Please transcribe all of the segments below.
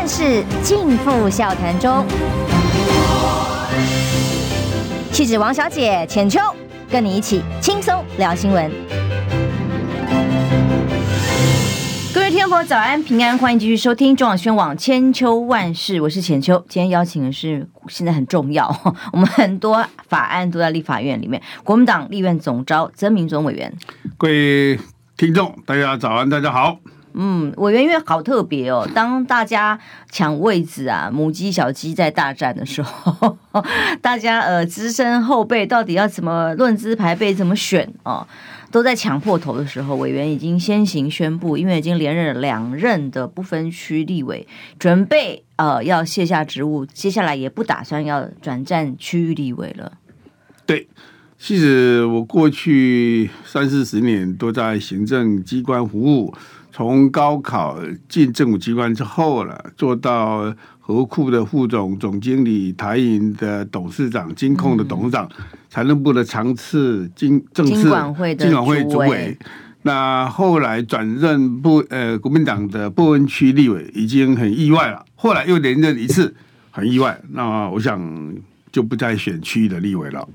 万事尽付笑谈中。气质王小姐浅秋，跟你一起轻松聊新闻。各位听众朋友，早安平安，欢迎继续收听中广宣网千秋万事，我是浅秋。今天邀请的是现在很重要，我们很多法案都在立法院里面。国民党立院总召曾铭宗委员，各位听众，大家早安，大家好。嗯，委员因为好特别哦，当大家抢位置啊，母鸡小鸡在大战的时候，大家呃资深后辈到底要怎么论资排辈，怎么选哦，都在抢破头的时候，委员已经先行宣布，因为已经连任了两任的不分区立委，准备呃要卸下职务，接下来也不打算要转战区域立委了。对，其实我过去三四十年都在行政机关服务。从高考进政府机关之后了，做到合库的副总、总经理、台银的董事长、金控的董事长、财政部的常次、经政治、金管会主委。那后来转任部呃国民党的部分区立委，已经很意外了。后来又连任一次，很意外。那我想就不再选区域的立委了。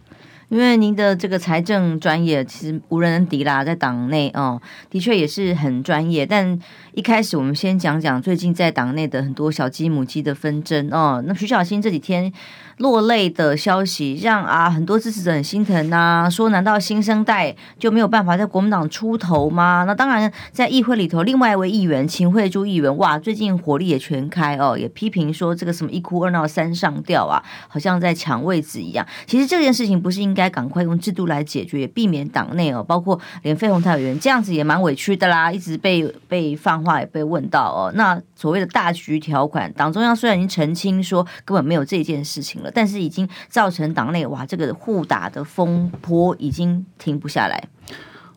因为您的这个财政专业其实无人能敌啦，在党内哦，的确也是很专业。但一开始我们先讲讲最近在党内的很多小鸡母鸡的纷争哦。那徐小新这几天。落泪的消息让啊很多支持者很心疼呐、说难道新生代就没有办法在国民党出头吗？那当然，在议会里头，另外一位议员秦慧珠议员哇，最近火力也全开哦，也批评说这个什么一哭二闹三上吊啊，好像在抢位置一样。其实这件事情不是应该赶快用制度来解决，也避免党内哦，包括连费鸿泰委员这样子也蛮委屈的啦，一直被被放话也被问到哦。那所谓的大局条款，党中央虽然已经澄清说根本没有这件事情了。但是已经造成党内哇，这个互打的风波已经停不下来。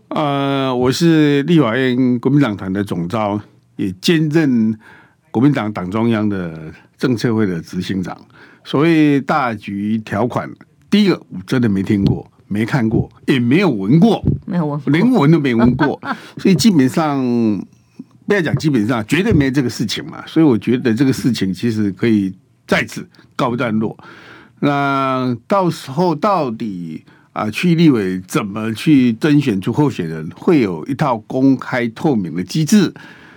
呃，我是立法院国民党团的总召，也兼任国民党党中央的政策会的执行长。所谓大局条款，第一个我真的没听过，没看过，也没有闻过，没有闻，连闻都没闻过。所以基本上不要讲，基本上绝对没这个事情嘛。所以我觉得这个事情其实可以。在此告一段落。那到时候到底啊，区立委怎么去甄选出候选人？会有一套公开透明的机制。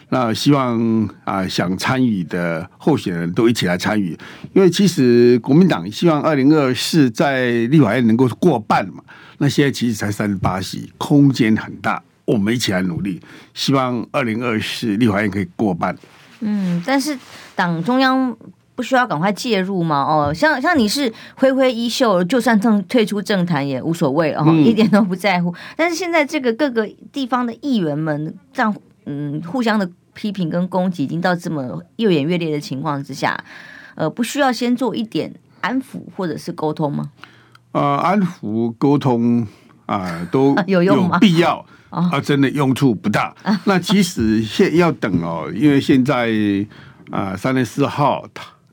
那希望啊，想参与的候选人都一起来参与。因为其实国民党希望二零二四在立法院能够过半嘛。那现在其实才三十八席，空间很大。我们一起来努力，希望二零二四立法院可以过半。嗯，但是党中央。不需要赶快介入吗？哦，像像你是挥挥衣袖，就算政退出政坛也无所谓哦，嗯、一点都不在乎。但是现在这个各个地方的议员们这样，嗯，互相的批评跟攻击，已经到这么越演越烈的情况之下，呃，不需要先做一点安抚或者是沟通吗？呃，安抚沟通啊、呃，都 有用吗？必要啊，真的用处不大。那其实现要等哦，因为现在啊，三月四号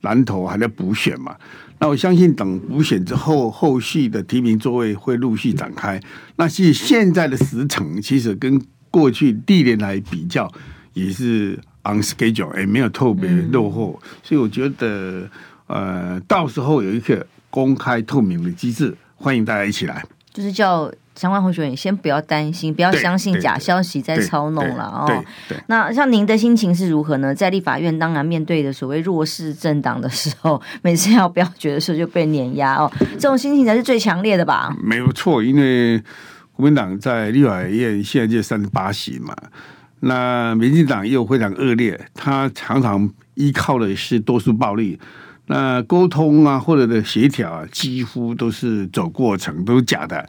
南投还在补选嘛？那我相信等补选之后，后续的提名座位会陆续展开。那其实现在的时程其实跟过去历年来比较，也是 on schedule，也没有特别落后。所以我觉得，呃，到时候有一个公开透明的机制，欢迎大家一起来。就是叫。相关候选人先不要担心，不要相信假消息在操弄了哦。那像您的心情是如何呢？在立法院，当然面对的所谓弱势政党的时候，每次要表决的时候就被碾压哦，这种心情才是最强烈的吧？没有错，因为国民党在立法院现在就三十八席嘛，那民进党又非常恶劣，他常常依靠的是多数暴力，那沟通啊或者的协调啊，几乎都是走过程，都是假的。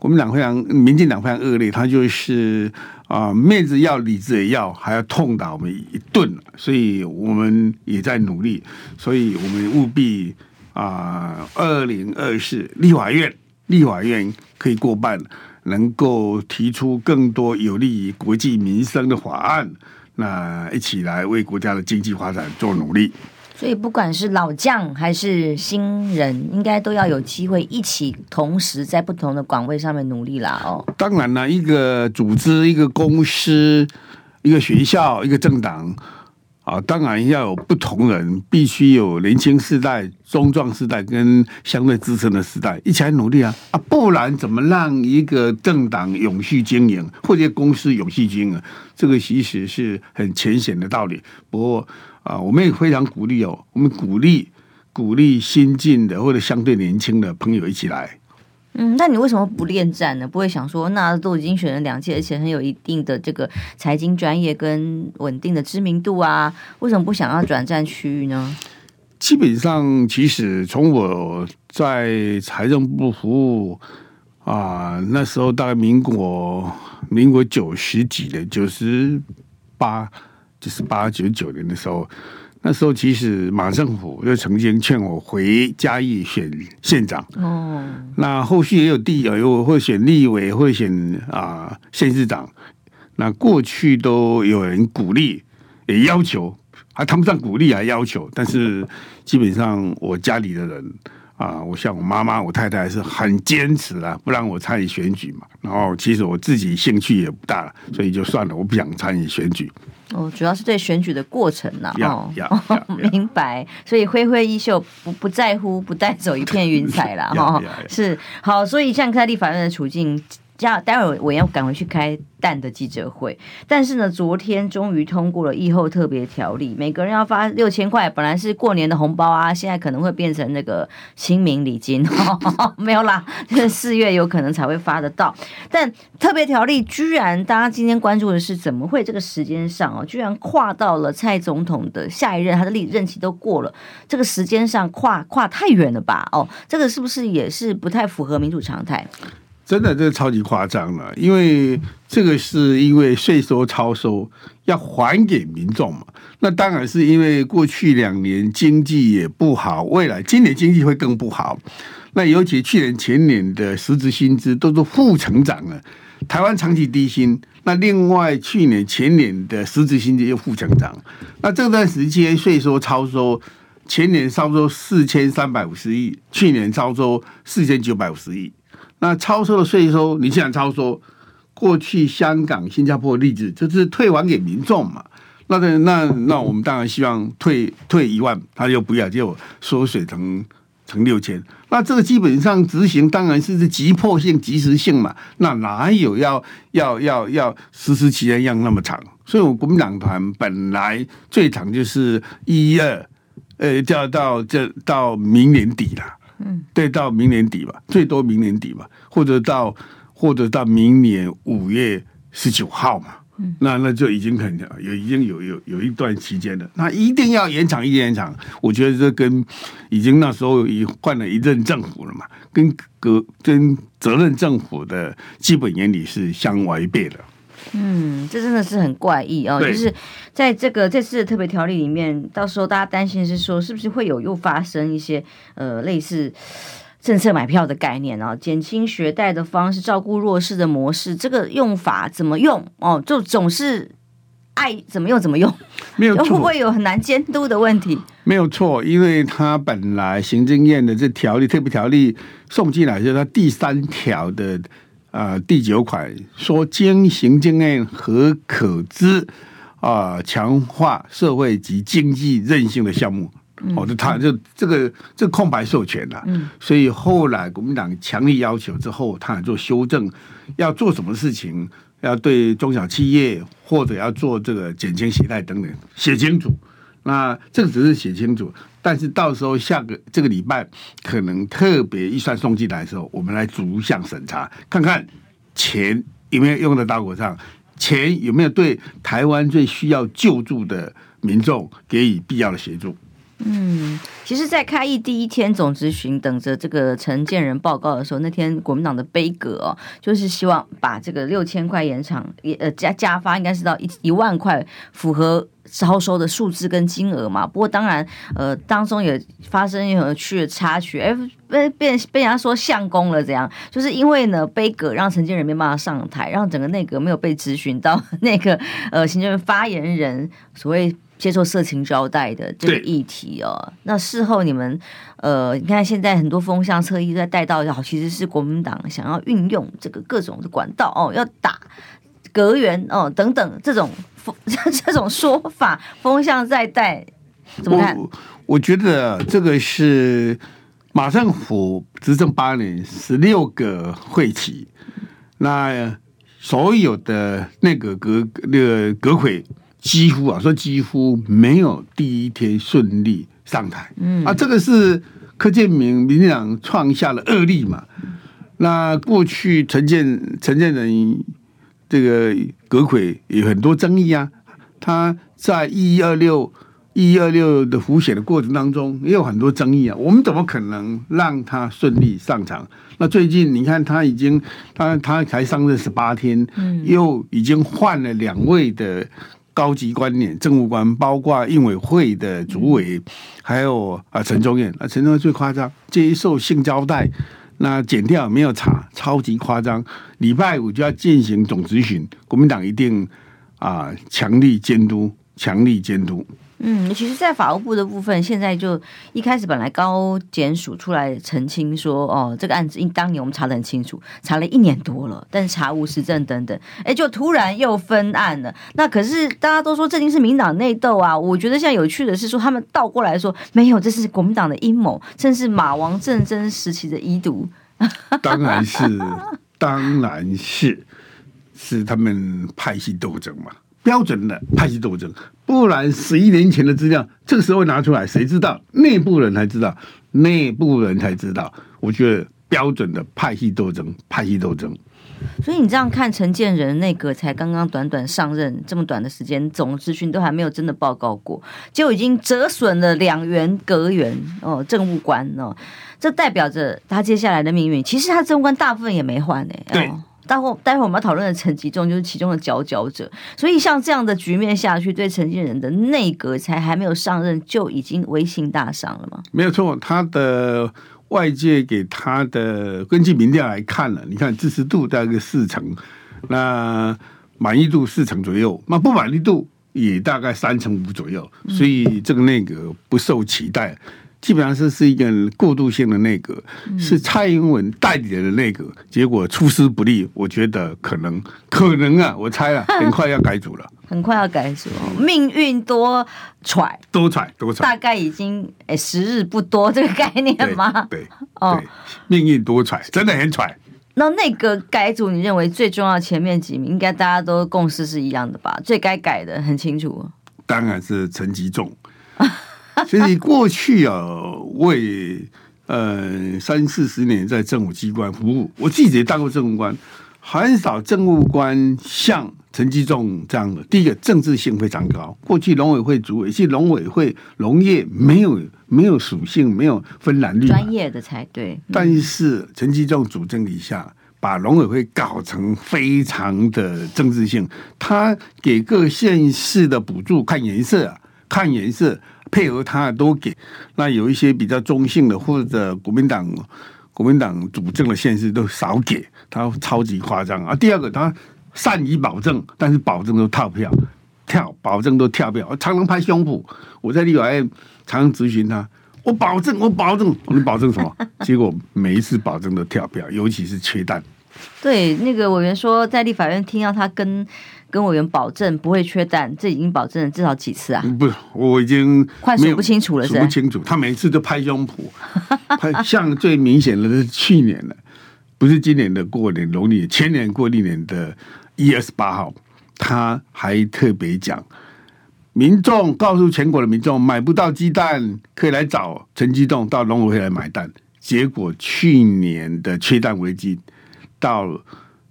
国民党非常，民进党非常恶劣，他就是啊、面子要，里子也要，还要痛打我们一顿，所以我们也在努力，所以我们务必啊，二零二四立法院，立法院可以过半，能够提出更多有利于国计民生的法案，那一起来为国家的经济发展做努力。所以，不管是老将还是新人，应该都要有机会一起同时在不同的岗位上面努力啦。哦，当然了，一个组织、一个公司、一个学校、一个政党啊，当然要有不同人，必须有年轻世代、中壮世代跟相对资深的时代一起来努力啊啊，不然怎么让一个政党永续经营，或者公司永续经营？这个其实是很浅显的道理。不过啊，我们也非常鼓励哦，我们鼓励鼓励新进的或者相对年轻的朋友一起来。嗯，那你为什么不恋战呢？不会想说，那都已经选了两届，而且很有一定的这个财经专业跟稳定的知名度啊，为什么不想要转战区域呢？基本上，其实从我在财政部服务啊，那时候大概民国民国九十几的，九十八就是八九九年的时候。那时候其实马政府就曾经劝我回嘉义选县长哦，那后续也有地有会选立委，会选啊县市长。那过去都有人鼓励，也要求，还谈不上鼓励啊，要求。但是基本上我家里的人啊，我像我妈妈、我太太是很坚持啊，不让我参与选举嘛。然后其实我自己兴趣也不大，所以就算了，我不想参与选举。哦，主要是对选举的过程呐、啊，哦，yeah, yeah, yeah, yeah. 明白，所以挥挥衣袖，不不在乎，不带走一片云彩了哈，是好，所以像在立法院的处境。待会儿我要赶回去开蛋的记者会，但是呢，昨天终于通过了疫后特别条例，每个人要发六千块，本来是过年的红包啊，现在可能会变成那个清明礼金，没有啦，四月有可能才会发得到。但特别条例居然，大家今天关注的是怎么会这个时间上哦，居然跨到了蔡总统的下一任，他的历任期都过了，这个时间上跨跨太远了吧？哦，这个是不是也是不太符合民主常态？真的，这个超级夸张了，因为这个是因为税收超收要还给民众嘛。那当然是因为过去两年经济也不好，未来今年经济会更不好。那尤其去年前年的实质薪资都是负成长了，台湾长期低薪。那另外去年前年的实质薪资又负成长。那这段时间税收超收，前年超收四千三百五十亿，去年超收四千九百五十亿。那超收的税收，你既然超收，过去香港、新加坡的例子，就是退还给民众嘛。那那那我们当然希望退退一万，他又不要，就缩水成成六千。那这个基本上执行当然是是急迫性、及时性嘛。那哪有要要要要实施期间要那么长？所以，我国民党团本来最长就是一二，呃，就要到这到明年底了。嗯，对，到明年底吧，最多明年底吧，或者到或者到明年五月十九号嘛，嗯，那那就已经很有已经有有有一段期间了，那一定要延长，一定延长。我觉得这跟已经那时候已换了一任政府了嘛，跟跟跟责任政府的基本原理是相违背的。嗯，这真的是很怪异哦，就是在这个这次的特别条例里面，到时候大家担心是说，是不是会有又发生一些呃类似政策买票的概念啊，减轻学贷的方式，照顾弱势的模式，这个用法怎么用哦，就总是爱怎么用怎么用，没有错，会不会有很难监督的问题？没有错，因为他本来行政院的这条例特别条例送进来，就是他第三条的。啊、呃，第九款说，经行政院核可知啊，强化社会及经济韧性的项目，嗯、哦，就他就这个这个空白授权了，嗯，所以后来国民党强力要求之后，他还做修正，要做什么事情，要对中小企业或者要做这个减轻携带等等写清楚。那这个只是写清楚，但是到时候下个这个礼拜可能特别预算送进来的时候，我们来逐项审查，看看钱有没有用在刀口上，钱有没有对台湾最需要救助的民众给予必要的协助。嗯，其实，在开议第一天总咨询等着这个陈建仁报告的时候，那天国民党的悲歌哦，就是希望把这个六千块延长，也呃加加发，应该是到一一万块，符合招收的数字跟金额嘛。不过当然，呃，当中也发生有趣的插曲，哎，被被被人家说相公了，怎样，就是因为呢杯葛让陈建仁没办法上台，让整个内阁没有被咨询到 那个呃行政发言人所谓。接受色情招待的这个议题哦，那事后你们呃，你看现在很多风向侧翼在带到，其实是国民党想要运用这个各种的管道哦，要打隔员哦等等这种风 这种说法风向在带，怎么看？我我觉得这个是马政府执政八年，十六个会期，那所有的那个阁那个阁揆几乎啊说几乎没有第一天顺利上台，嗯啊，这个是柯建明民进党创下了恶例嘛。那过去陈建陈建仁这个阁揆有很多争议啊，他在一一二六。一二六的浮选的过程当中也有很多争议啊，我们怎么可能让他顺利上场？那最近你看他已经他他才上任十八天，嗯，又已经换了两位的高级官员政务官，包括应委会的主委，还有啊陈忠燕。啊，陈忠燕最夸张，接受性交代，那检调没有查，超级夸张，礼拜五就要进行总质询，国民党一定啊强力监督，强力监督。嗯，其实，在法务部的部分，现在就一开始本来高检署出来澄清说，哦，这个案子因当年我们查得很清楚，查了一年多了，但是查无实证等等，哎，就突然又分案了。那可是大家都说这定是民党内斗啊。我觉得现在有趣的是说，他们倒过来说没有，这是国民党的阴谋，正是马王政争时期的遗毒。当然是，当然是，是他们派系斗争嘛。标准的派系斗争，不然十一年前的资料，这个时候拿出来，谁知道？内部人才知道，内部人才知道。我觉得标准的派系斗争，派系斗争。所以你这样看，陈建仁那个才刚刚短短上任这么短的时间，总资讯都还没有真的报告过，就已经折损了两员阁员哦，政务官哦，这代表着他接下来的命运。其实他政务官大部分也没换呢、欸。对。待会待会我们要讨论的陈吉仲就是其中的佼佼者，所以像这样的局面下去，对陈建仁的内阁才还没有上任就已经威信大伤了吗？没有错，他的外界给他的根据民调来看了，你看支持度大概四成，那满意度四成左右，那不满意度也大概三成五左右，所以这个内阁不受期待。基本上是是一个过渡性的内阁，是蔡英文代理人的内阁，结果出师不利，我觉得可能可能啊，我猜啊，很快要改组了，很快要改组，命运多舛，多舛多舛，大概已经诶、欸、时日不多这个概念吗？对，对 哦，命运多舛，真的很舛。那内阁改组，你认为最重要前面几名，应该大家都共识是一样的吧？最该改的很清楚，当然是陈吉仲。所以过去啊，我也呃三四十年在政府机关服务，我自己也当过政务官，很少政务官像陈吉仲这样的。第一个政治性非常高，过去农委会主委，其实农委会农业没有没有属性，没有分蓝绿，专业的才对。但是陈吉仲主政底下，把农委会搞成非常的政治性，他给各县市的补助看颜色啊，看颜色。配合他都给，那有一些比较中性的或者国民党国民党主政的县市都少给，他超级夸张啊。第二个，他善于保证，但是保证都跳票，跳保证都跳票，常常拍胸脯。我在立法院常常质询他，我保证，我保证，你保证什么？结果每一次保证都跳票，尤其是缺蛋。对，那个委员说，在立法院听到他跟。跟委员保证不会缺蛋，这已经保证了至少几次啊？不，我已经快数不清楚了，数不清楚。他每次都拍胸脯，像最明显的是去年的，不是今年的过年农历，前年过历年的一月十八号，他还特别讲，民众告诉全国的民众买不到鸡蛋，可以来找陈吉栋到农委会来买蛋。结果去年的缺蛋危机到。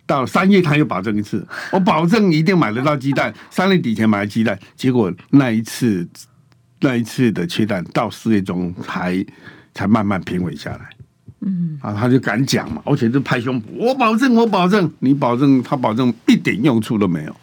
到三月他又保证一次，我保证一定买得到鸡蛋。三月底前买了鸡蛋，结果那一次那一次的缺蛋到四月中才才慢慢平稳下来。嗯，啊，他就敢讲嘛，而且就拍胸脯，我保证，我保证，你保证，他保证一点用处都没有。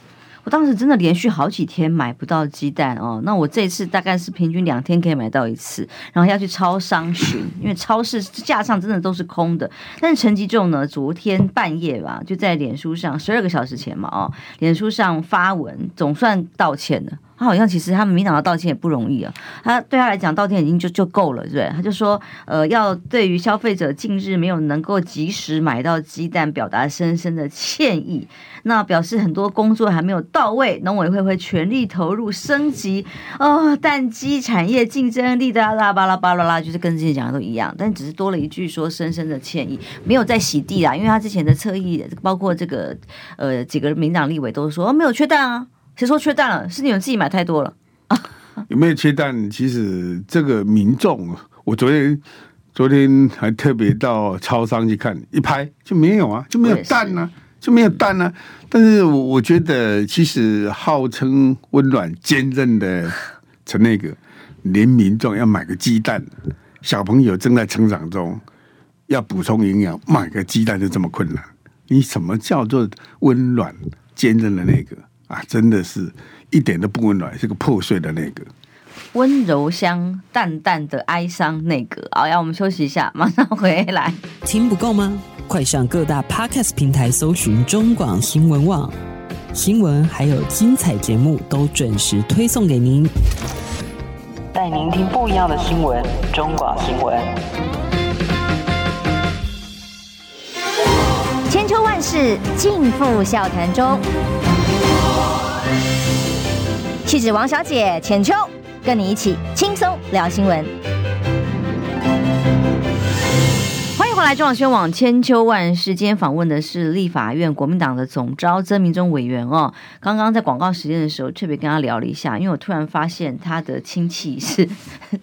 我当时真的连续好几天买不到鸡蛋哦，那我这次大概是平均两天可以买到一次，然后要去超商寻，因为超市架上真的都是空的。但是陈吉仲呢，昨天半夜吧，就在脸书上十二个小时前嘛，哦，脸书上发文，总算道歉了。他好像其实他们民党的道歉也不容易啊，他对他来讲道歉已经就就够了，对不对？他就说，呃，要对于消费者近日没有能够及时买到鸡蛋，表达深深的歉意。那表示很多工作还没有到位，农委会会全力投入升级哦，蛋鸡产业竞争力的啦巴拉巴拉啦，就是跟之前讲的都一样，但只是多了一句说深深的歉意，没有再洗地啦，因为他之前的侧翼，包括这个呃几个民党立委都说、哦、没有缺蛋啊。谁说缺蛋了？是你们自己买太多了。有没有缺蛋？其实这个民众，我昨天昨天还特别到超商去看，一拍就没有啊，就没有蛋呢、啊，就没有蛋呢、啊。但是我我觉得，其实号称温暖坚韧的陈那个，连民众要买个鸡蛋，小朋友正在成长中，要补充营养，买个鸡蛋就这么困难？你什么叫做温暖坚韧的内阁？啊，真的是一点都不温暖，是个破碎的内阁。温柔乡淡淡的哀伤内阁。好，要我们休息一下，马上回来。听不够吗？快上各大 Podcast 平台搜寻中广新闻网新闻，还有精彩节目都准时推送给您，带您听不一样的新闻。中广新闻，千秋万世尽付笑谈中。气质王小姐浅秋，跟你一起轻松聊新闻。来，中广新闻网千秋万世，今天访问的是立法院国民党的总召曾明忠委员哦。刚刚在广告时间的时候，特别跟他聊了一下，因为我突然发现他的亲戚是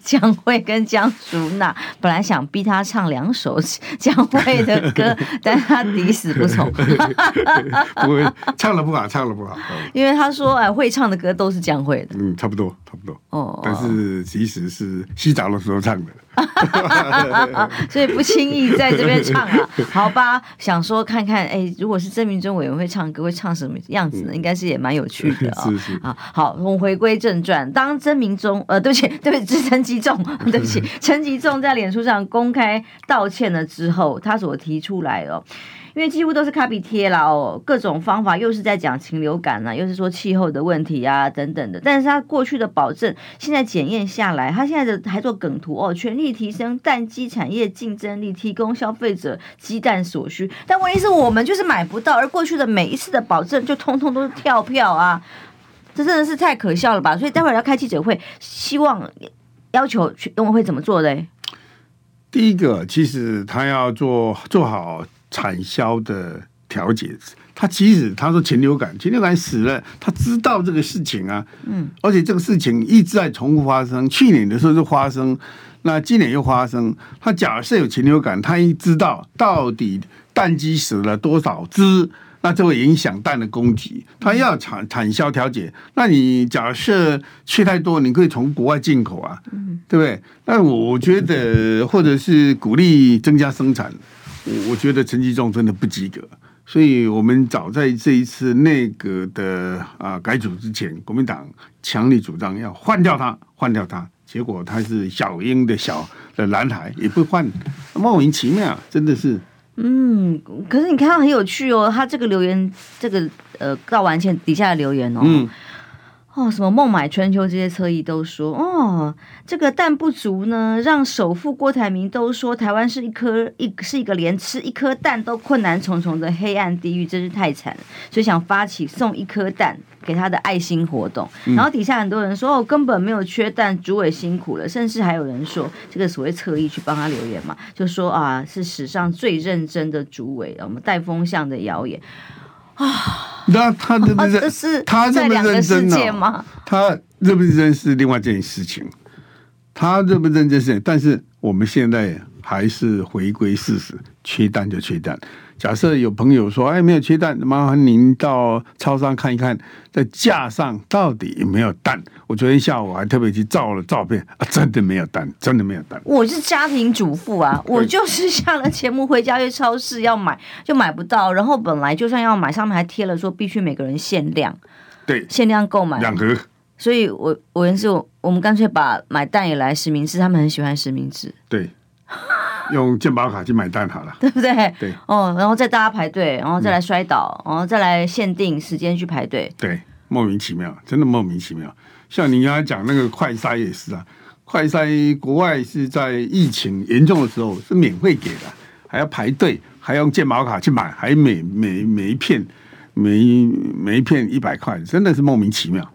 江蕙跟江淑娜，本来想逼他唱两首江蕙的歌，但他抵死不从。不会唱了不好，唱了不好。因为他说，哎，会唱的歌都是江蕙的。嗯，差不多，差不多。哦，但是其实是洗澡的时候唱的。所以不轻易在这边唱啊，好吧？想说看看，哎，如果是曾明忠委员会唱歌，会唱什么样子呢？应该是也蛮有趣的啊、哦。是是啊，好，我们回归正传。当曾铭宗，呃，对不起，对不起，是陈吉仲，对不起，陈吉仲在脸书上公开道歉了之后，他所提出来哦。因为几乎都是卡比贴啦哦，各种方法又是在讲禽流感啊，又是说气候的问题啊等等的。但是他过去的保证，现在检验下来，他现在的还做梗图哦，全力提升蛋鸡产业竞争力，提供消费者鸡蛋所需。但问题是我们就是买不到，而过去的每一次的保证就通通都是跳票啊，这真的是太可笑了吧？所以待会儿要开记者会，希望要求农委会怎么做嘞？第一个，其实他要做做好。产销的调节，他其实他说禽流感，禽流感死了，他知道这个事情啊，嗯，而且这个事情一直在重复发生，去年的时候就发生，那今年又发生。他假设有禽流感，他一知道到底蛋鸡死了多少只，那就会影响蛋的供给，他要产产销调节。那你假设缺太多，你可以从国外进口啊，嗯，对不对？那我觉得，或者是鼓励增加生产。我我觉得陈吉仲真的不及格，所以我们早在这一次内阁的啊改组之前，国民党强力主张要换掉他，换掉他，结果他是小英的小的男孩也不换，莫名其妙，真的是。嗯，可是你看他很有趣哦，他这个留言，这个呃告完前底下的留言哦。嗯哦，什么孟买春秋这些侧翼都说，哦，这个蛋不足呢，让首富郭台铭都说台湾是一颗一是一个连吃一颗蛋都困难重重的黑暗地狱，真是太惨了。所以想发起送一颗蛋给他的爱心活动。嗯、然后底下很多人说，哦，根本没有缺蛋，主委辛苦了。甚至还有人说，这个所谓侧翼去帮他留言嘛，就说啊，是史上最认真的主委，我们带风向的谣言。啊，那他认不认？他认不认真呢？他认不认真是另外一件事情。他认不认真是，但是我们现在还是回归事实，缺蛋就缺蛋。假设有朋友说：“哎，没有缺蛋，麻烦您到超商看一看，在架上到底有没有蛋。”我昨天下午还特别去照了照片，啊，真的没有蛋，真的没有蛋。我是家庭主妇啊，我就是下了节目回家去超市要买，就买不到。然后本来就算要买，上面还贴了说必须每个人限量，对，限量购买两盒。所以我我也是，我们干脆把买蛋也来实名制，他们很喜欢实名制。对。用健保卡去买蛋好了，对不对？对，哦，然后再大家排队，然后再来摔倒，嗯、然后再来限定时间去排队。对，莫名其妙，真的莫名其妙。像你刚才讲那个快筛也是啊，快筛国外是在疫情严重的时候是免费给的，还要排队，还用健保卡去买，还每每每一片每每一片一百块，真的是莫名其妙。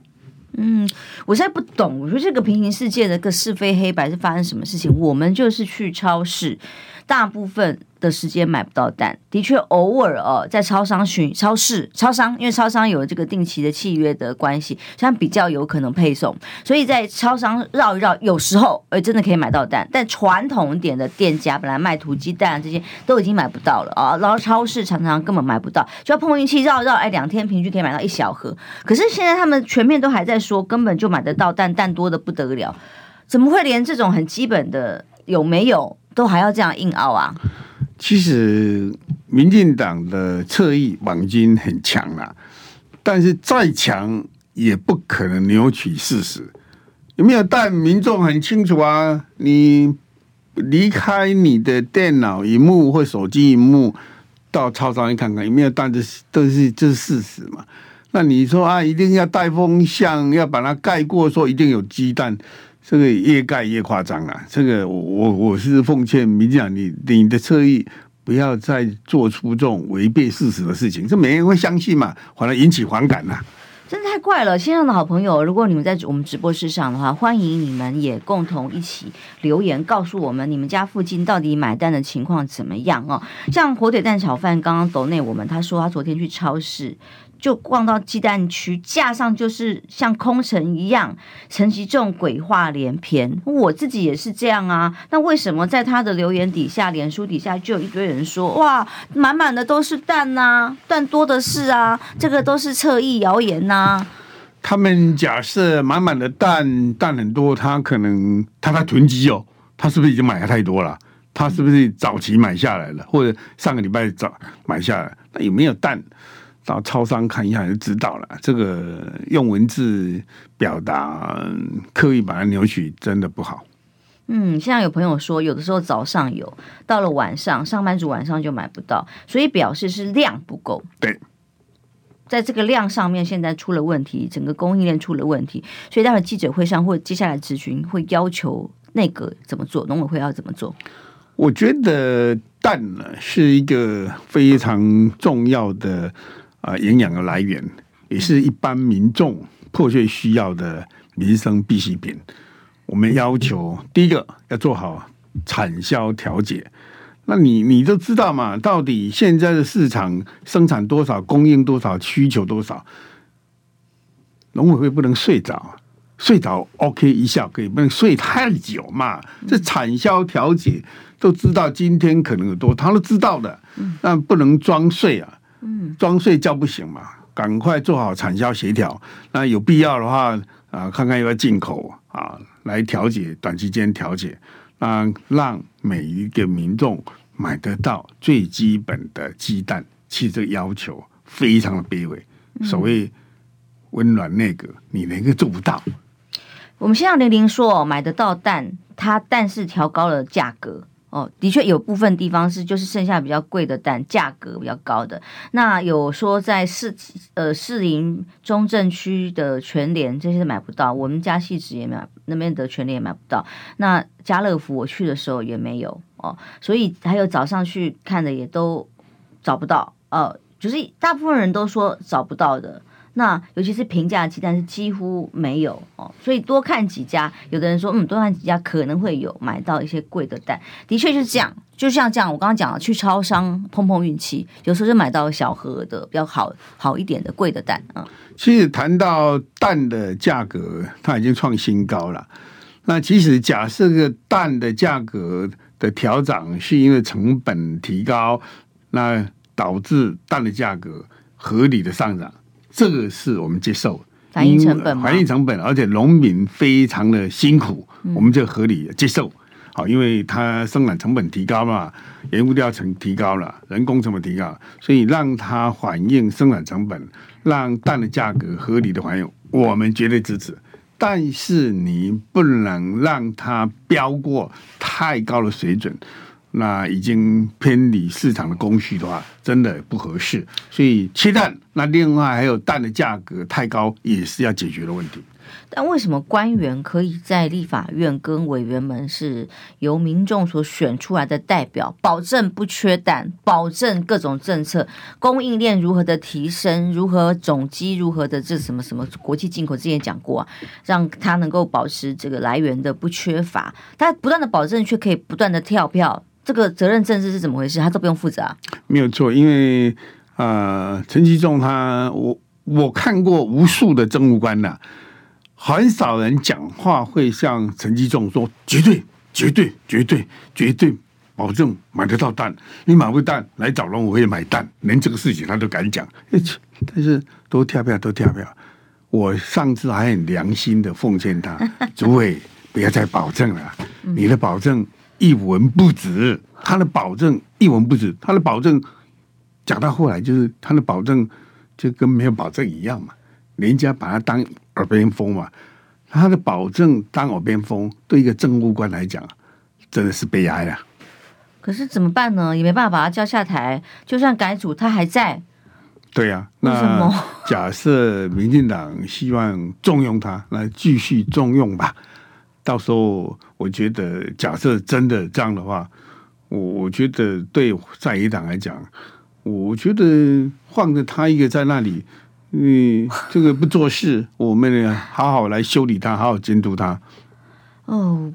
嗯，我现在不懂，我说这个平行世界的个是非黑白是发生什么事情？我们就是去超市，大部分。的时间买不到蛋，的确偶尔哦，在超商巡超市、超商，因为超商有这个定期的契约的关系，像比较有可能配送，所以在超商绕一绕，有时候哎真的可以买到蛋。但传统点的店家，本来卖土鸡蛋这些都已经买不到了啊，然后超市常常根本买不到，就要碰运气绕一绕，哎，两天平均可以买到一小盒。可是现在他们全面都还在说，根本就买得到蛋，蛋多的不得了，怎么会连这种很基本的有没有都还要这样硬拗啊？其实，民进党的侧翼网军很强啦，但是再强也不可能扭曲事实。有没有蛋？民众很清楚啊！你离开你的电脑萤幕或手机萤幕，到超商去看看有没有蛋，这是都是这是事实嘛？那你说啊，一定要带风向，要把它盖过，说一定有鸡蛋。这个越盖越夸张啊。这个我我我是奉劝民进党，你你的侧翼不要再做出这种违背事实的事情，这没人会相信嘛，反而引起反感了。真的太怪了，线上的好朋友，如果你们在我们直播室上的话，欢迎你们也共同一起留言，告诉我们你们家附近到底买蛋的情况怎么样哦。像火腿蛋炒饭，刚刚抖内我们他说他昨天去超市。就逛到鸡蛋区，架上就是像空城一样，陈其重鬼话连篇。我自己也是这样啊。那为什么在他的留言底下、脸书底下就有一堆人说：“哇，满满的都是蛋呐、啊，蛋多的是啊，这个都是侧翼谣言呐、啊。”他们假设满满的蛋，蛋很多，他可能他在囤积哦，他是不是已经买了太多了？他是不是早期买下来了，或者上个礼拜早买下来？那有没有蛋？到超商看一下就知道了。这个用文字表达，刻意把它扭曲，真的不好。嗯，现在有朋友说，有的时候早上有，到了晚上，上班族晚上就买不到，所以表示是量不够。对，在这个量上面，现在出了问题，整个供应链出了问题，所以待会记者会上或接下来咨询会要求那个怎么做，农委会要怎么做？我觉得蛋呢是一个非常重要的。啊，营养的来源也是一般民众迫切需要的民生必需品。我们要求第一个要做好产销调节。那你你都知道嘛？到底现在的市场生产多少，供应多少，需求多少？农委会不能睡着，睡着 OK 一下可以，不能睡太久嘛。这产销调节都知道今天可能有多，他都知道的，那不能装睡啊。嗯，装睡觉不行嘛，赶快做好产销协调。那有必要的话啊，看看要不要进口啊，来调节短期间调节，那让每一个民众买得到最基本的鸡蛋。其实这个要求非常的卑微，所谓温暖内阁，你能够做不到。我们先让玲玲说，买得到蛋，它但是调高了价格。哦，的确有部分地方是就是剩下比较贵的蛋，价格比较高的。那有说在市呃士林中正区的全联这些买不到，我们家汐止也买那边的全联也买不到。那家乐福我去的时候也没有哦，所以还有早上去看的也都找不到。呃，就是大部分人都说找不到的。那尤其是平价鸡蛋是几乎没有哦，所以多看几家。有的人说，嗯，多看几家可能会有买到一些贵的蛋。的确就是这样，就像这样，我刚刚讲了，去超商碰碰运气，有时候就买到小盒的比较好好一点的贵的蛋啊。其实谈到蛋的价格，它已经创新高了。那其实假设个蛋的价格的调涨是因为成本提高，那导致蛋的价格合理的上涨。这个是我们接受反映成本，反映成本，而且农民非常的辛苦，嗯、我们就合理接受。好，因为它生产成本提高嘛，原物料成提高了，人工成本提高，所以让它反映生产成本，让蛋的价格合理的反映，我们绝对支持。但是你不能让它飙过太高的水准。那已经偏离市场的供需的话，真的不合适。所以切蛋，那另外还有蛋的价格太高，也是要解决的问题。但为什么官员可以在立法院跟委员们是由民众所选出来的代表，保证不缺蛋，保证各种政策供应链如何的提升，如何总机如何的这什么什么国际进口，之前讲过啊，让他能够保持这个来源的不缺乏，他不断的保证却可以不断的跳票，这个责任政治是怎么回事？他都不用负责啊？没有错，因为呃，陈吉仲他我。我看过无数的政务官呐、很少人讲话会像陈吉仲说绝对、绝对、绝对、绝对保证买得到蛋，你买不到蛋来找农委会买蛋，连这个事情他都敢讲。但是都跳票，都跳票。我上次还很良心的奉劝他，主委不要再保证了，你的保证一文不值，他的保证一文不值，他的保证讲到后来就是他的保证。就跟没有保证一样嘛，人家把他当耳边风嘛，他的保证当耳边风，对一个政务官来讲，真的是悲哀啊。可是怎么办呢？也没办法把他叫下台，就算改组，他还在。对呀、啊，那假设民进党希望重用他，那继续重用吧。到时候我觉得，假设真的这样的话，我我觉得对在野党来讲。我觉得放着他一个在那里，嗯，这个不做事，我们呢好好来修理他，好好监督他。哦，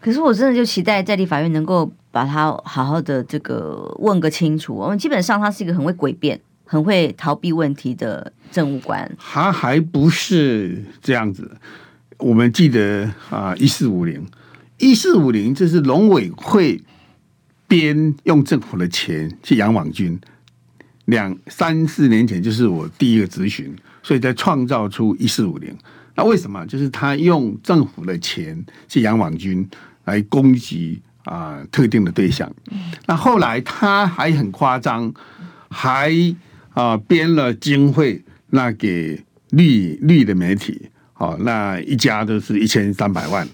可是我真的就期待在立法院能够把他好好的这个问个清楚。我们基本上他是一个很会诡辩、很会逃避问题的政务官。他还不是这样子。我们记得啊，一四五零，一四五零，这是农委会。编用政府的钱去养网军，两三四年前就是我第一个咨询，所以在创造出一四五零。那为什么？就是他用政府的钱去养网军，来攻击啊、呃、特定的对象。那后来他还很夸张，还啊编了经费，那给绿绿的媒体，哦，那一家都是一千三百万。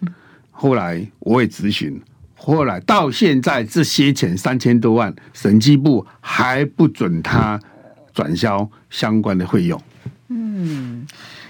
后来我也咨询。后来到现在，这些钱三千多万，审计部还不准他转销相关的费用。嗯，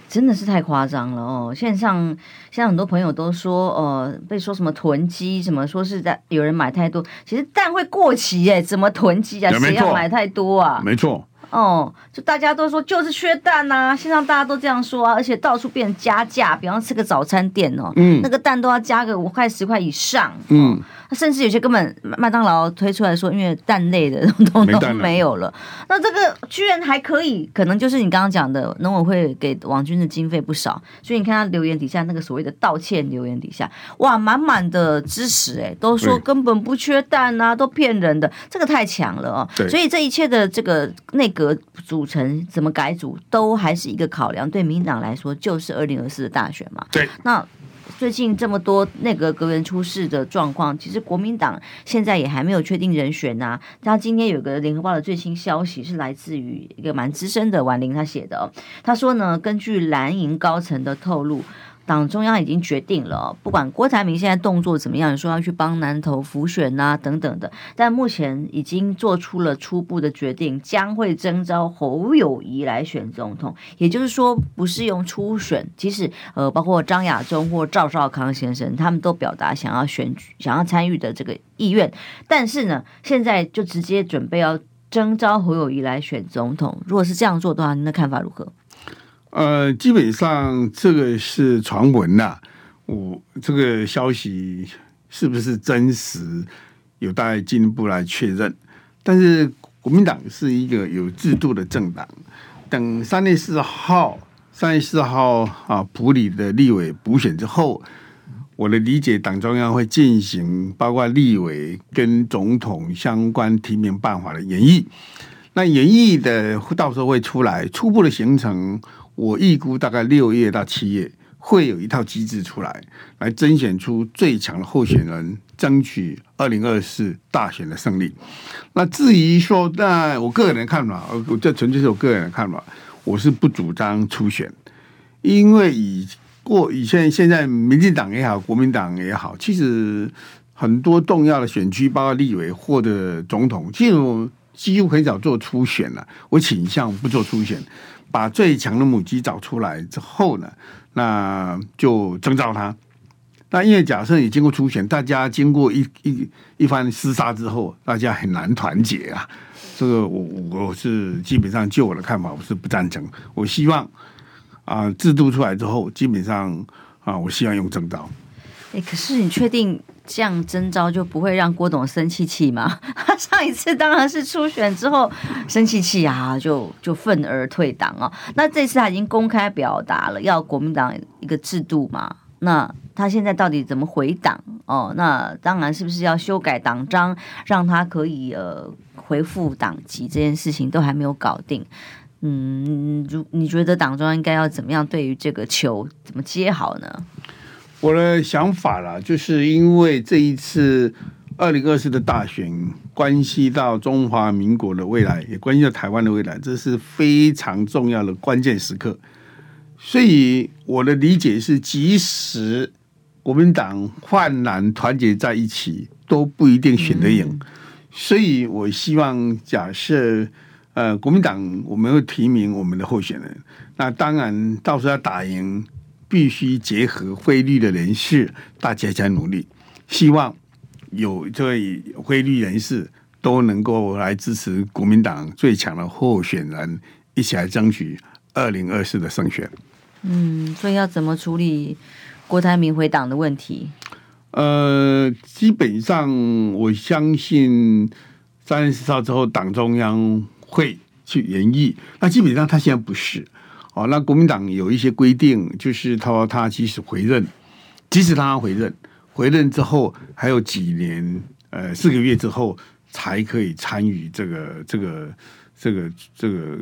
真的是太夸张了哦！线上现在很多朋友都说，呃，被说什么囤积，什么说是在有人买太多，其实蛋会过期耶，怎么囤积啊？谁要买太多啊？没错。哦，就大家都说就是缺蛋呐、啊，线上大家都这样说啊，而且到处变加价，比方吃个早餐店哦，嗯，那个蛋都要加个五块十块以上，嗯。哦甚至有些根本麦当劳推出来说，因为蛋类的东东都没有了，那这个居然还可以，可能就是你刚刚讲的农委会给王军的经费不少，所以你看他留言底下那个所谓的道歉留言底下，哇，满满的支持哎，都说根本不缺蛋啊，都骗人的，这个太强了哦。所以这一切的这个内阁组成怎么改组，都还是一个考量。对民党来说，就是二零二四的大选嘛。对，那。最近这么多内阁阁员出事的状况，其实国民党现在也还没有确定人选呐、他今天有个联合报的最新消息是来自于一个蛮资深的婉玲他写的，他说呢，根据蓝营高层的透露。党中央已经决定了，不管郭台铭现在动作怎么样，说要去帮南投浮选啊等等的，但目前已经做出了初步的决定，将会征召侯友谊来选总统。也就是说，不是用初选，即使呃，包括张亚中或赵少康先生，他们都表达想要选举、想要参与的这个意愿，但是呢，现在就直接准备要征召侯友谊来选总统。如果是这样做的话，您的看法如何？呃，基本上这个是传闻呐，我这个消息是不是真实，有待进一步来确认。但是国民党是一个有制度的政党，等三月四号，三月四号啊，埔里的立委补选之后，我的理解，党中央会进行包括立委跟总统相关提名办法的演绎。那演绎的到时候会出来初步的形成。我预估大概六月到七月会有一套机制出来，来甄选出最强的候选人，争取二零二四大选的胜利。那至于说，那我个人的看法，我这纯粹是我个人的看法，我是不主张初选，因为以过以前现在民进党也好，国民党也好，其实很多重要的选区，包括立委或者总统，其实我几乎很少做初选了。我倾向不做初选。把最强的母鸡找出来之后呢，那就征召他。那因为假设你经过初选，大家经过一一一番厮杀之后，大家很难团结啊。这个我我是基本上就我的看法，我是不赞成。我希望啊，制度出来之后，基本上啊，我希望用征召。哎，可是你确定这样征召就不会让郭董生气气吗？他 上一次当然是初选之后生气气啊，就就愤而退党哦。那这次他已经公开表达了要国民党一个制度嘛？那他现在到底怎么回党？哦，那当然是不是要修改党章，让他可以呃回复党籍？这件事情都还没有搞定。嗯，如你觉得党中央应该要怎么样对于这个球怎么接好呢？我的想法啦，就是因为这一次二零二四的大选，关系到中华民国的未来，也关系到台湾的未来，这是非常重要的关键时刻。所以我的理解是，即使国民党泛蓝团结在一起，都不一定选得赢。嗯、所以我希望，假设呃国民党我们会提名我们的候选人，那当然到时候要打赢。必须结合汇率的人士，大家在努力。希望有这位汇率人士都能够来支持国民党最强的候选人，一起来争取二零二四的胜选。嗯，所以要怎么处理郭台铭回党的问题？呃，基本上我相信三月十号之后，党中央会去研议。那基本上他现在不是。哦，那国民党有一些规定，就是他说他即使回任，即使他回任，回任之后还有几年，呃，四个月之后才可以参与这个这个这个这个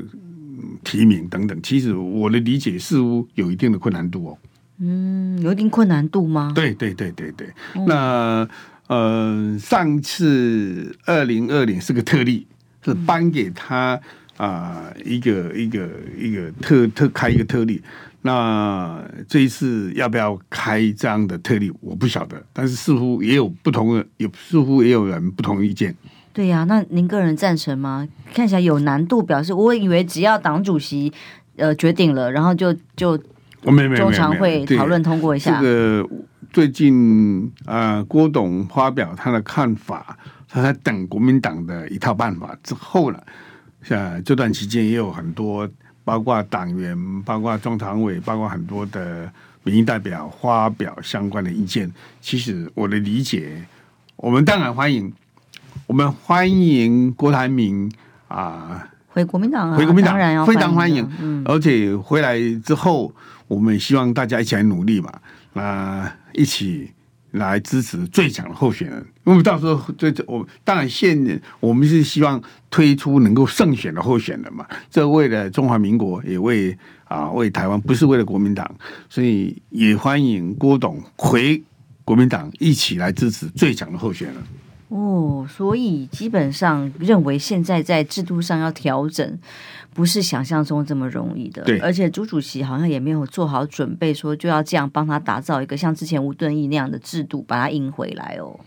提名等等。其实我的理解似乎有一定的困难度哦。嗯，有一定困难度吗？对对对对对。嗯、那呃，上次二零二零是个特例，是颁给他。啊，一个一个一个特特开一个特例，那这一次要不要开这样的特例，我不晓得，但是似乎也有不同的，也似乎也有人不同意见。对呀、啊，那您个人赞成吗？看起来有难度，表示我以为只要党主席呃决定了，然后就就我没没中常会讨论通过一下。这个最近啊、呃，郭董发表他的看法，他在等国民党的一套办法之后了。像这段期间也有很多，包括党员、包括中常委、包括很多的民意代表发表相关的意见。其实我的理解，我们当然欢迎，我们欢迎郭台铭啊回国民党啊，回国民党当然非常欢迎。嗯，而且回来之后，我们希望大家一起来努力嘛，那一起。来支持最强的候选人，因为到时候这这我当然现我们是希望推出能够胜选的候选人嘛，这为了中华民国，也为啊为台湾，不是为了国民党，所以也欢迎郭董回国民党一起来支持最强的候选人。哦，所以基本上认为现在在制度上要调整。不是想象中这么容易的，对，而且朱主席好像也没有做好准备，说就要这样帮他打造一个像之前吴敦义那样的制度，把他赢回来哦。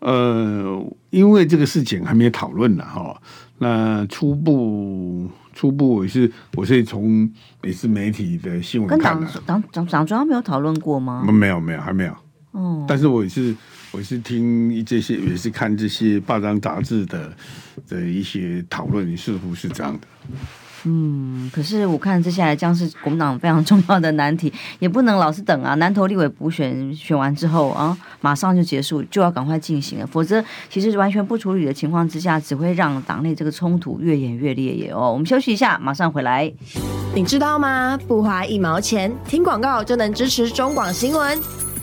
呃，因为这个事情还没有讨论呢，哈。那初步初步我是我是从也是媒体的新闻看的，跟党党党中央没有讨论过吗？没有没有还没有哦。但是我是我是听这些也是看这些报章杂志的的一些讨论，似乎是这样的。嗯，可是我看接下来将是国民党非常重要的难题，也不能老是等啊。南投立委补选选完之后啊，马上就结束，就要赶快进行了，否则其实完全不处理的情况之下，只会让党内这个冲突越演越烈也哦。我们休息一下，马上回来。你知道吗？不花一毛钱，听广告就能支持中广新闻。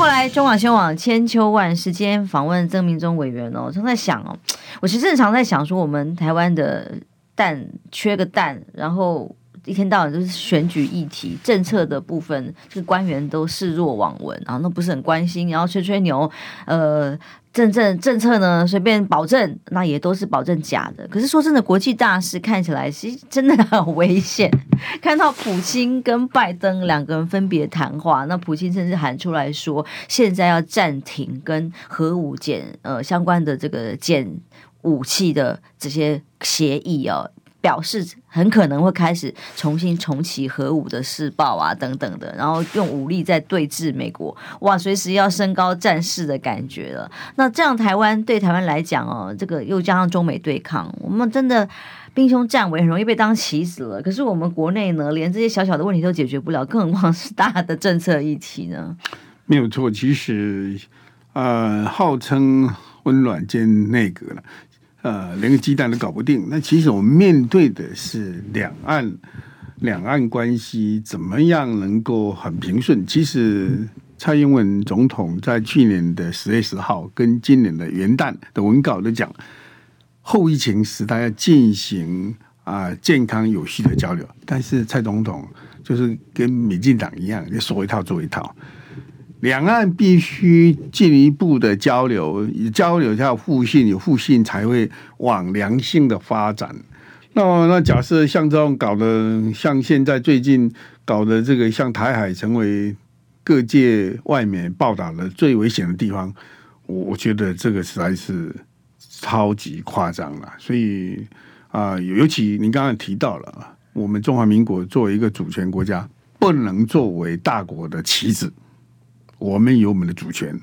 后来，中广新闻网千秋万世。今天访问曾明忠委员哦，正在想哦，我其实正常在想说，我们台湾的蛋缺个蛋，然后。一天到晚都是选举议题、政策的部分，这个官员都视若罔闻，然后那不是很关心，然后吹吹牛，呃，政政政策呢，随便保证，那也都是保证假的。可是说真的，国际大事看起来是真的很危险。看到普京跟拜登两个人分别谈话，那普京甚至喊出来说，现在要暂停跟核武减呃相关的这个减武器的这些协议哦。表示很可能会开始重新重启核武的试爆啊，等等的，然后用武力在对峙美国，哇，随时要升高战事的感觉了。那这样台湾对台湾来讲哦，这个又加上中美对抗，我们真的兵凶战危，很容易被当棋子了。可是我们国内呢，连这些小小的问题都解决不了，更何况是大的政策议题呢？没有错，其实呃，号称温暖间内阁了。呃，连个鸡蛋都搞不定。那其实我们面对的是两岸两岸关系怎么样能够很平顺？其实蔡英文总统在去年的十月十号跟今年的元旦的文稿都讲，后疫情时代要进行啊、健康有序的交流。但是蔡总统就是跟民进党一样，就说一套做一套。两岸必须进一步的交流，交流才有互信，有互信才会往良性的发展。那那假设像这种搞的，像现在最近搞的这个，像台海成为各界外面报道的最危险的地方，我我觉得这个实在是超级夸张了。所以啊，尤其您刚刚提到了，我们中华民国作为一个主权国家，不能作为大国的棋子。我们有我们的主权，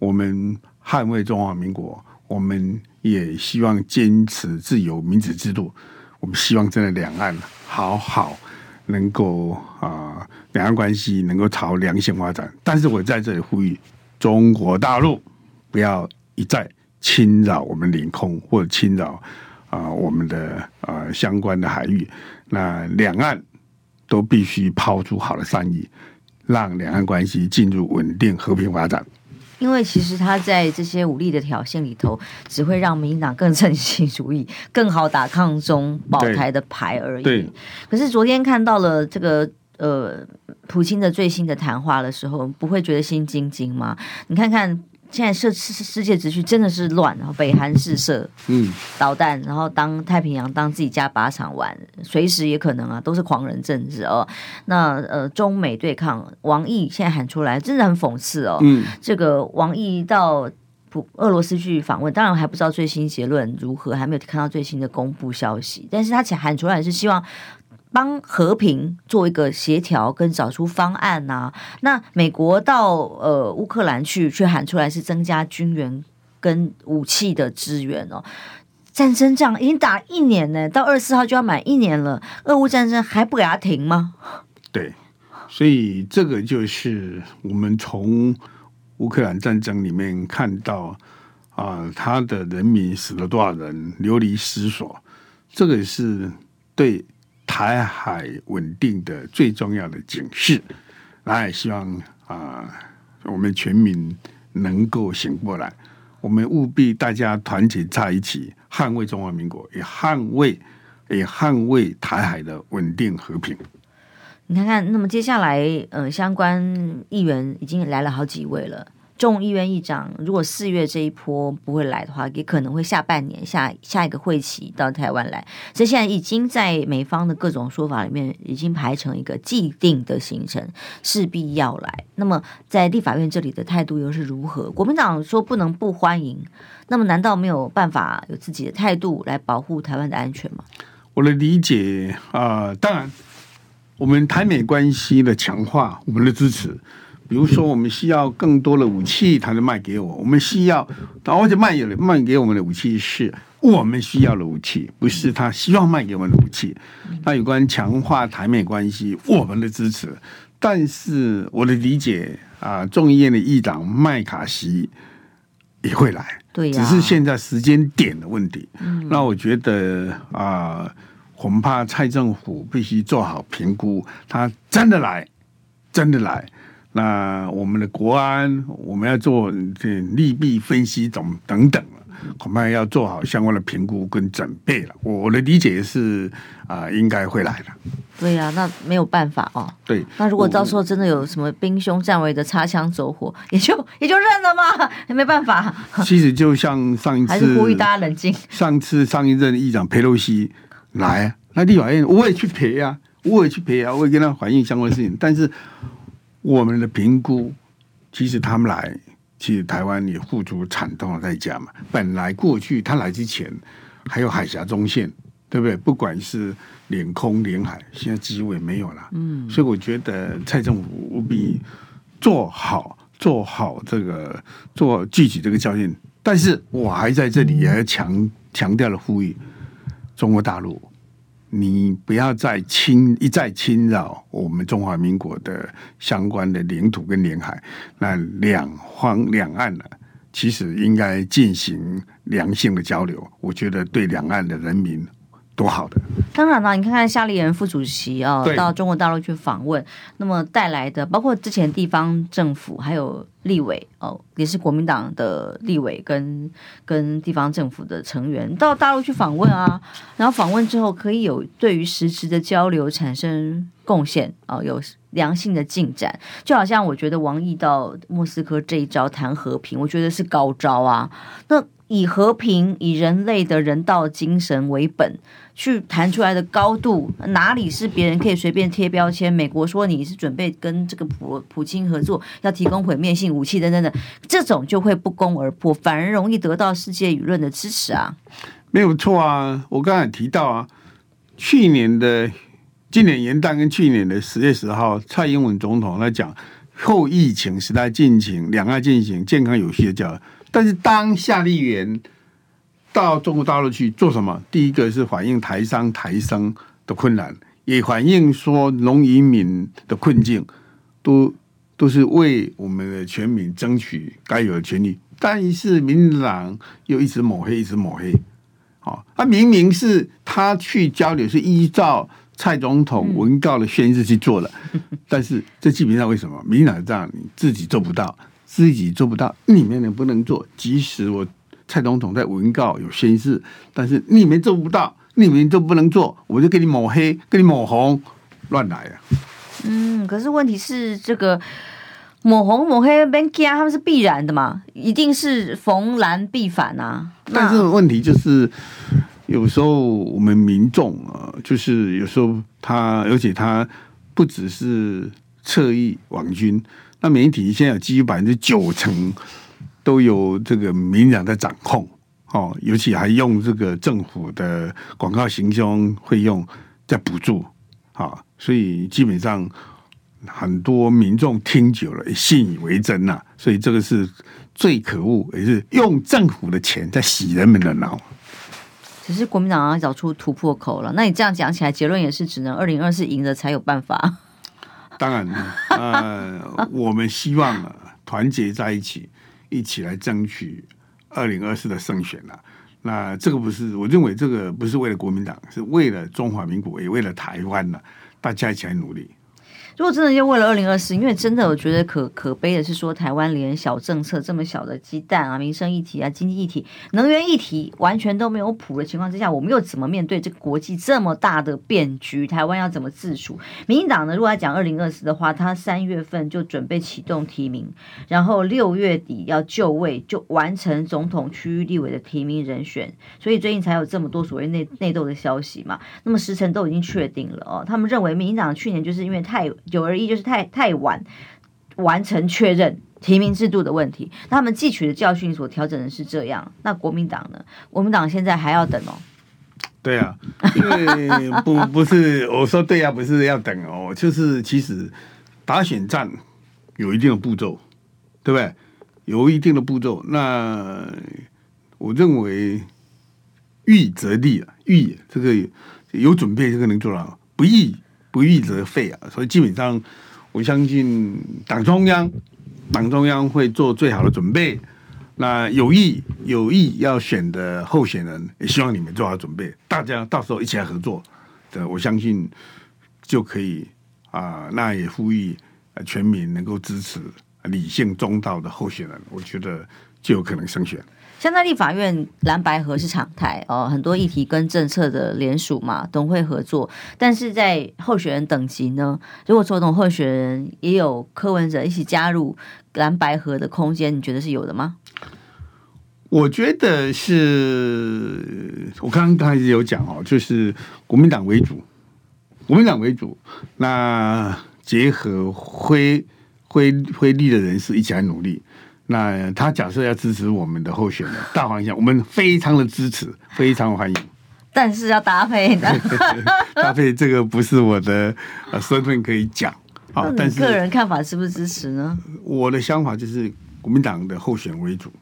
我们捍卫中华民国，我们也希望坚持自由民主制度。我们希望真的两岸好好能够啊，两岸关系能够朝良性发展。但是我在这里呼吁中国大陆不要一再侵扰我们领空或者侵扰啊我们的啊相关的海域。那两岸都必须抛出好的善意。让两岸关系进入稳定和平发展，因为其实他在这些武力的挑衅里头，只会让民进党更称心如意，更好打抗中保台的牌而已。可是昨天看到了这个呃普京的最新的谈话的时候，不会觉得心惊惊吗？你看看。现在世世世界秩序真的是乱，然后北韩试射嗯导弹，然后当太平洋当自己家靶场玩，随时也可能啊，都是狂人政治哦。那呃，中美对抗，王毅现在喊出来，真的很讽刺哦。嗯，这个王毅到普俄罗斯去访问，当然还不知道最新结论如何，还没有看到最新的公布消息，但是他喊出来是希望。帮和平做一个协调跟找出方案呐、啊。那美国到呃乌克兰去，却喊出来是增加军援跟武器的支援哦。战争这样已经打一年呢，到二十四号就要满一年了，俄乌战争还不给他停吗？对，所以这个就是我们从乌克兰战争里面看到啊，他的人民死了多少人，流离失所，这个是对。台海稳定的最重要的警示，那也希望啊、我们全民能够醒过来，我们务必大家团结在一起，捍卫中华民国，也捍卫也捍卫台海的稳定和平。你看看，那么接下来，呃，相关议员已经来了好几位了。众议院议长，如果四月这一波不会来的话，也可能会下半年下下一个会期到台湾来。所以现在已经在美方的各种说法里面，已经排成一个既定的行程，势必要来。那么在立法院这里的态度又是如何？国民党说不能不欢迎，那么难道没有办法有自己的态度来保护台湾的安全吗？我的理解啊、呃，当然，我们台美关系的强化，我们的支持。比如说，我们需要更多的武器，他就卖给我。我们需要，而且卖给卖给我们的武器是我们需要的武器，不是他希望卖给我们的武器。那有关强化台美关系，我们的支持。但是我的理解啊，众议院的议长麦卡锡也会来，对呀，只是现在时间点的问题。那我觉得啊，恐怕蔡政府必须做好评估，他真的来，真的来。那我们的国安，我们要做这利弊分析，等等等，恐怕要做好相关的评估跟准备了。我的理解是啊、呃，应该会来的。对呀、啊，那没有办法哦。对，那如果到时候真的有什么兵凶战危的擦枪走火，也就也就认了嘛，也没办法。其实就像上一次，还是呼吁大家冷静。上次上一任议长裴洛西来、啊，那立法院我也去陪啊，我也去陪啊，我也跟他反映相关的事情。但是我们的评估，其实他们来，其实台湾也付出惨痛的代价嘛。本来过去他来之前，还有海峡中线，对不对？不管是领空领海，现在几乎也没有了。嗯，所以我觉得蔡政府务必做好做好这个做具体这个教训。但是我还在这里也要强强调的呼吁中国大陆，你不要再侵一再侵扰我们中华民国的相关的领土跟领海。那两方两岸呢，其实应该进行良性的交流。我觉得对两岸的人民。多好的！当然了，你看看夏立言副主席啊，到中国大陆去访问，那么带来的包括之前地方政府还有立委哦，也是国民党的立委跟跟地方政府的成员到大陆去访问啊，然后访问之后可以有对于实质的交流产生贡献哦，有良性的进展，就好像我觉得王毅到莫斯科这一招谈和平，我觉得是高招啊。那以和平、以人类的人道精神为本。去谈出来的高度，哪里是别人可以随便贴标签？美国说你是准备跟这个普普京合作，要提供毁灭性武器等等等，这种就会不攻而破，反而容易得到世界舆论的支持啊。没有错啊，我刚才提到啊，去年的今年元旦跟去年的十月十号，蔡英文总统来讲后疫情时代进行两岸进行健康有序的交流，但是当夏立言。到中国大陆去做什么？第一个是反映台商台生的困难，也反映说农移民的困境，都都是为我们的全民争取该有的权利。但是民进党又一直抹黑，一直抹黑。好，他明明是他去交流是依照蔡总统文告的宣誓去做的，但是这基本上为什么民进党这样，你自己做不到，自己做不到，里面人不能做，即使我。蔡总统在文告有宣誓，但是你们做不到，你们都不能做，我就给你抹黑，给你抹红，乱来啊！嗯，可是问题是，这个抹红抹黑别惊，他们是必然的嘛，一定是逢蓝必反啊。但是问题就是，有时候我们民众啊，就是有时候他，而且他不只是侧翼网军，那媒体现在有几乎百分之九成。都有这个民党在掌控，哦，尤其还用这个政府的广告行销费用在补助，啊，所以基本上很多民众听久了也信以为真呐，所以这个是最可恶，也是用政府的钱在洗人们的脑。只是国民党要找出突破口了，那你这样讲起来，结论也是只能二零二四赢了才有办法。当然，呃，我们希望，团结在一起。一起来争取二零二四的胜选了。那这个不是，我认为这个不是为了国民党，是为了中华民国，也为了台湾了。大家一起来努力。如果真的要为了二零二四，因为真的我觉得可可悲的是说，台湾连小政策这么小的鸡蛋啊、民生议题啊、经济议题、能源议题完全都没有谱的情况之下，我们又怎么面对这个国际这么大的变局？台湾要怎么自处？民进党呢？如果要讲二零二四的话，他三月份就准备启动提名，然后六月底要就位，就完成总统区域立委的提名人选，所以最近才有这么多所谓内内斗的消息嘛。那么时程都已经确定了哦，他们认为民进党去年就是因为太。九二一就是太太晚完成确认提名制度的问题，他们汲取的教训所调整的是这样。那国民党呢？国民党现在还要等哦。对啊，因为不不是我说对啊，不是要等哦，就是其实打选战有一定的步骤，对不对？有一定的步骤。那我认为预则立啊，预这个有准备，这个能做到不易。不议则废啊，所以基本上我相信党中央，党中央会做最好的准备。那有意有意要选的候选人，也希望你们做好准备，大家到时候一起来合作，这我相信就可以啊。那也呼吁全民能够支持理性中道的候选人，我觉得就有可能胜选。现在立法院蓝白合是常态哦，很多议题跟政策的联署嘛，都会合作。但是在候选人等级呢，如果总统候选人也有柯文哲一起加入蓝白合的空间，你觉得是有的吗？我觉得是，我刚刚刚才有讲哦，就是国民党为主，国民党为主，那结合灰灰灰绿的人士一起来努力。那他假设要支持我们的候选人，大方向我们非常的支持，非常欢迎。但是要搭配的，搭配这个不是我的身份可以讲啊。但是个人看法是不是支持呢？我的想法就是国民党的候选为主。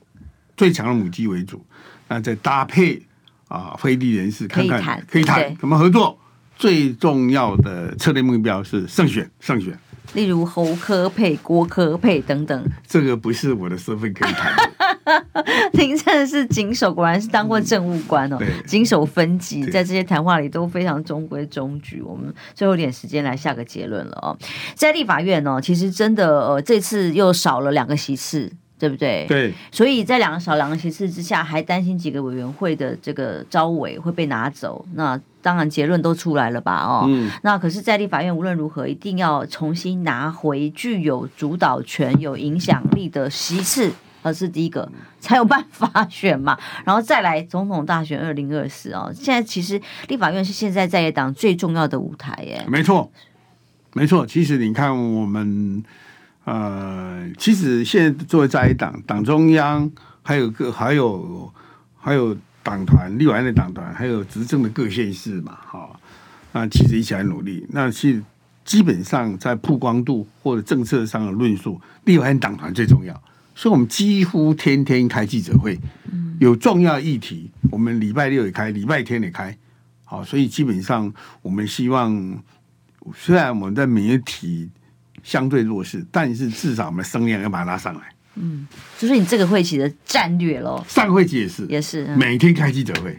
最强的母鸡为主，那再搭配啊，非利人士看看可以谈怎么合作。最重要的策略目标是胜选，胜选。例如侯科佩、郭科佩等等，这个不是我的身份可以谈的。您真的是谨守，果然是当过政务官哦，谨、嗯、守分级，在这些谈话里都非常中规中矩。我们最后一点时间来下个结论了哦，在立法院哦，其实真的呃，这次又少了两个席次。对不对？对，所以在两个少两个席次之下，还担心几个委员会的这个招委会被拿走。那当然结论都出来了吧？哦，嗯、那可是，在立法院无论如何，一定要重新拿回具有主导权、有影响力的席次，而是第一个才有办法选嘛。然后再来总统大选二零二四哦。现在其实立法院是现在在野党最重要的舞台耶。没错，没错。其实你看我们。呃，其实现在作为在野党，党中央还有个还有还有党团，立法院的党团，还有执政的各县市嘛，哈，那其实一起来努力。那其实基本上在曝光度或者政策上的论述，立法院党团最重要。所以我们几乎天天开记者会，有重要议题，我们礼拜六也开，礼拜天也开。好，所以基本上我们希望，虽然我们在媒体。相对弱势，但是至少我们声量要把它拉上来。嗯，就是你这个会期的战略喽。上个会期也是，也是、嗯、每天开记者会，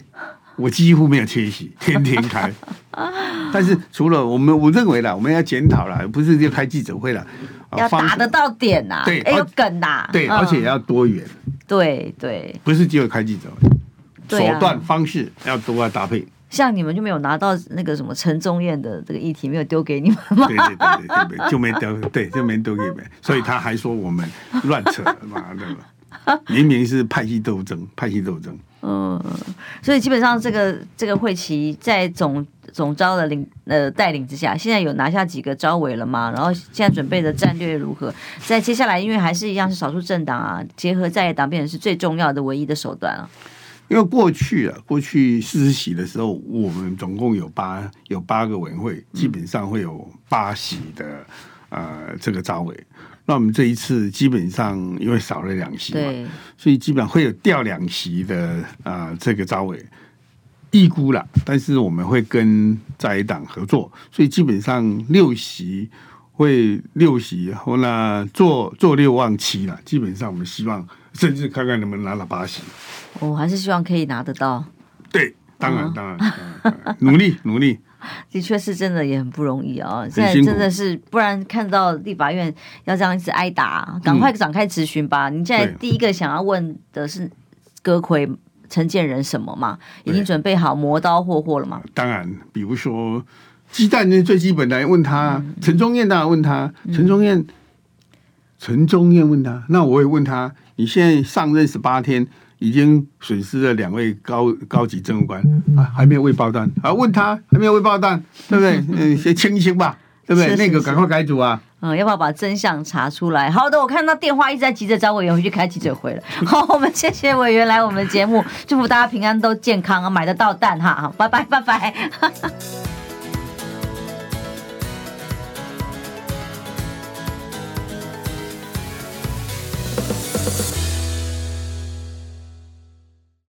我几乎没有缺席，天天开。但是除了我们，我认为啦，我们要检讨了，不是就开记者会了，要打得到点呐、啊，对，要有梗呐、啊，对，而且要多元。对对，不是只有开记者会，手段方式要多要搭配。像你们就没有拿到那个什么陈宗彦的这个议题，没有丢给你们吗？对对对对对，就没丢，对，就没丢给你们，所以他还说我们乱扯嘛，对吧？明明是派系斗争，派系斗争。嗯，所以基本上这个这个会期在总总招的领呃带领之下，现在有拿下几个招委了吗？然后现在准备的战略如何？在接下来，因为还是一样是少数政党啊，结合在野党变成是最重要的唯一的手段啊。因为过去啊，过去四十席的时候，我们总共有八有八个委员会，基本上会有八席的呃这个招委。那我们这一次基本上因为少了两席嘛，所以基本上会有掉两席的啊、呃、这个招委预估了。但是我们会跟在野党合作，所以基本上六席会六席，然后呢做做六望七了。基本上我们希望甚至看看能不能拿到八席。我还是希望可以拿得到。对，当然，当然，当然努力，努力。的确是真的也很不容易啊！现在真的是，不然看到立法院要这样一直挨打，赶快展开质询吧。嗯、你现在第一个想要问的是阁揆陈建仁什么嘛？已经准备好磨刀霍霍了吗？当然，比如说鸡蛋那最基本的，问他陈忠燕，当然问他陈忠燕，陈忠燕问他，那我也问他，你现在上任十八天。已经损失了两位高高级政务官啊，还没有未爆弹啊？问他还没有未爆弹，对不对？嗯，先清一清吧，对不对？那个赶快改组啊！嗯，要不要把真相查出来？好的，我看到电话一直在急着找委员回去开记者会了。好，我们谢谢委员来我们节目，祝福大家平安都健康啊，买得到蛋哈！好，拜拜拜拜。